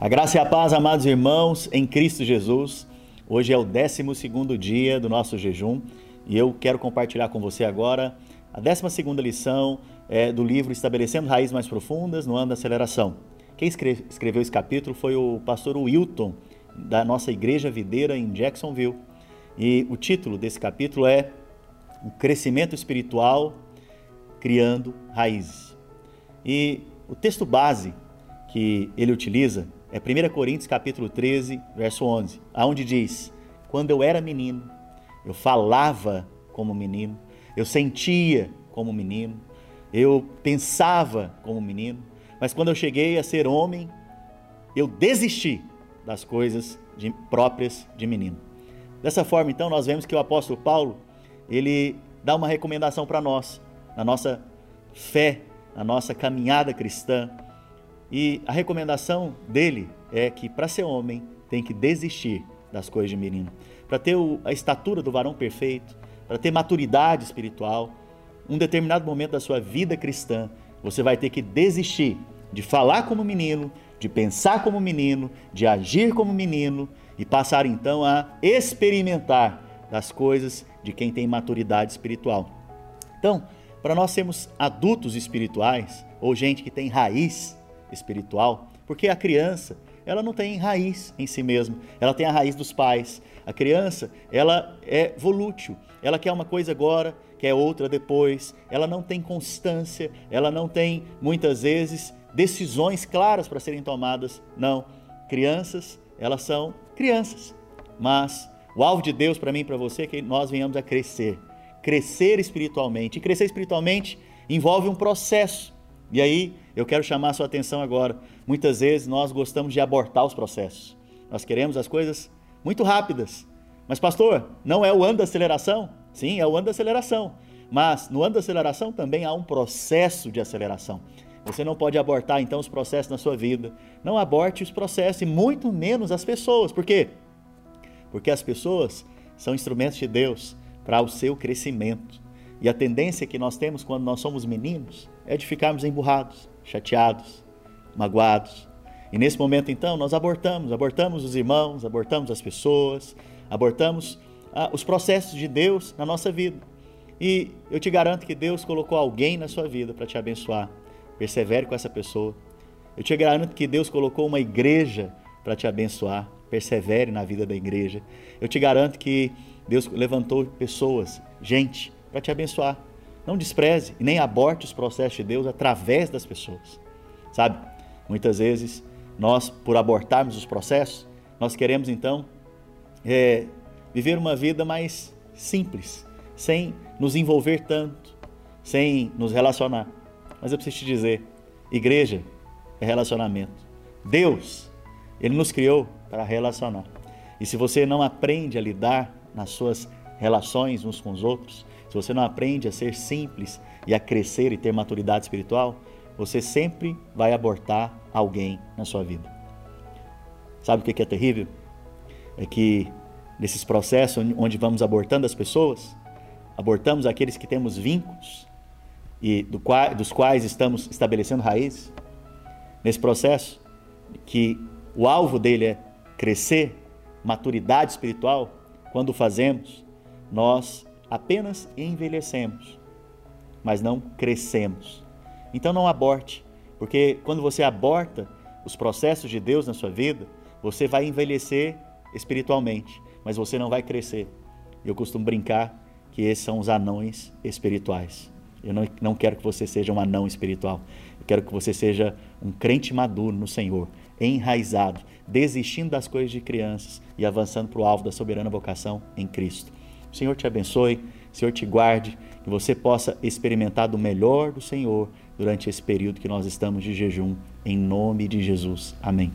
A graça e a paz, amados irmãos, em Cristo Jesus. Hoje é o 12 dia do nosso jejum e eu quero compartilhar com você agora a 12 lição é, do livro Estabelecendo Raízes Mais Profundas no Ano da Aceleração. Quem escreveu esse capítulo foi o pastor Wilton, da nossa igreja videira em Jacksonville. E o título desse capítulo é O Crescimento Espiritual Criando Raízes. E o texto base que ele utiliza é 1 Coríntios capítulo 13, verso 11, aonde diz: "Quando eu era menino, eu falava como menino, eu sentia como menino, eu pensava como menino, mas quando eu cheguei a ser homem, eu desisti das coisas de, próprias de menino." Dessa forma, então, nós vemos que o apóstolo Paulo, ele dá uma recomendação para nós, na nossa fé, na nossa caminhada cristã, e a recomendação dele é que para ser homem tem que desistir das coisas de menino. Para ter a estatura do varão perfeito, para ter maturidade espiritual, um determinado momento da sua vida cristã, você vai ter que desistir de falar como menino, de pensar como menino, de agir como menino e passar então a experimentar das coisas de quem tem maturidade espiritual. Então, para nós sermos adultos espirituais ou gente que tem raiz espiritual, porque a criança, ela não tem raiz em si mesma, ela tem a raiz dos pais. A criança, ela é volútil, ela quer uma coisa agora, quer outra depois, ela não tem constância, ela não tem muitas vezes decisões claras para serem tomadas. Não, crianças, elas são crianças. Mas o alvo de Deus para mim e para você é que nós venhamos a crescer, crescer espiritualmente. E crescer espiritualmente envolve um processo. E aí eu quero chamar a sua atenção agora. Muitas vezes nós gostamos de abortar os processos. Nós queremos as coisas muito rápidas. Mas, pastor, não é o ano da aceleração? Sim, é o ano da aceleração. Mas no ano da aceleração também há um processo de aceleração. Você não pode abortar então os processos na sua vida. Não aborte os processos e muito menos as pessoas. Por quê? Porque as pessoas são instrumentos de Deus para o seu crescimento. E a tendência que nós temos quando nós somos meninos é de ficarmos emburrados, chateados, magoados. E nesse momento, então, nós abortamos, abortamos os irmãos, abortamos as pessoas, abortamos ah, os processos de Deus na nossa vida. E eu te garanto que Deus colocou alguém na sua vida para te abençoar. Persevere com essa pessoa. Eu te garanto que Deus colocou uma igreja para te abençoar. Persevere na vida da igreja. Eu te garanto que Deus levantou pessoas, gente, para te abençoar. Não despreze e nem aborte os processos de Deus através das pessoas. Sabe? Muitas vezes nós, por abortarmos os processos, nós queremos então é, viver uma vida mais simples, sem nos envolver tanto, sem nos relacionar. Mas eu preciso te dizer: igreja é relacionamento. Deus, Ele nos criou para relacionar. E se você não aprende a lidar nas suas relações uns com os outros, se você não aprende a ser simples e a crescer e ter maturidade espiritual, você sempre vai abortar alguém na sua vida. Sabe o que é terrível? É que nesses processos onde vamos abortando as pessoas, abortamos aqueles que temos vínculos e do qual, dos quais estamos estabelecendo raízes. Nesse processo, que o alvo dele é crescer, maturidade espiritual, quando fazemos, nós apenas envelhecemos, mas não crescemos. Então não aborte, porque quando você aborta os processos de Deus na sua vida, você vai envelhecer espiritualmente, mas você não vai crescer. Eu costumo brincar que esses são os anões espirituais. Eu não, não quero que você seja um anão espiritual. Eu quero que você seja um crente maduro no Senhor, enraizado, desistindo das coisas de crianças e avançando para o alvo da soberana vocação em Cristo. O Senhor te abençoe, o Senhor te guarde, que você possa experimentar do melhor do Senhor durante esse período que nós estamos de jejum, em nome de Jesus. Amém.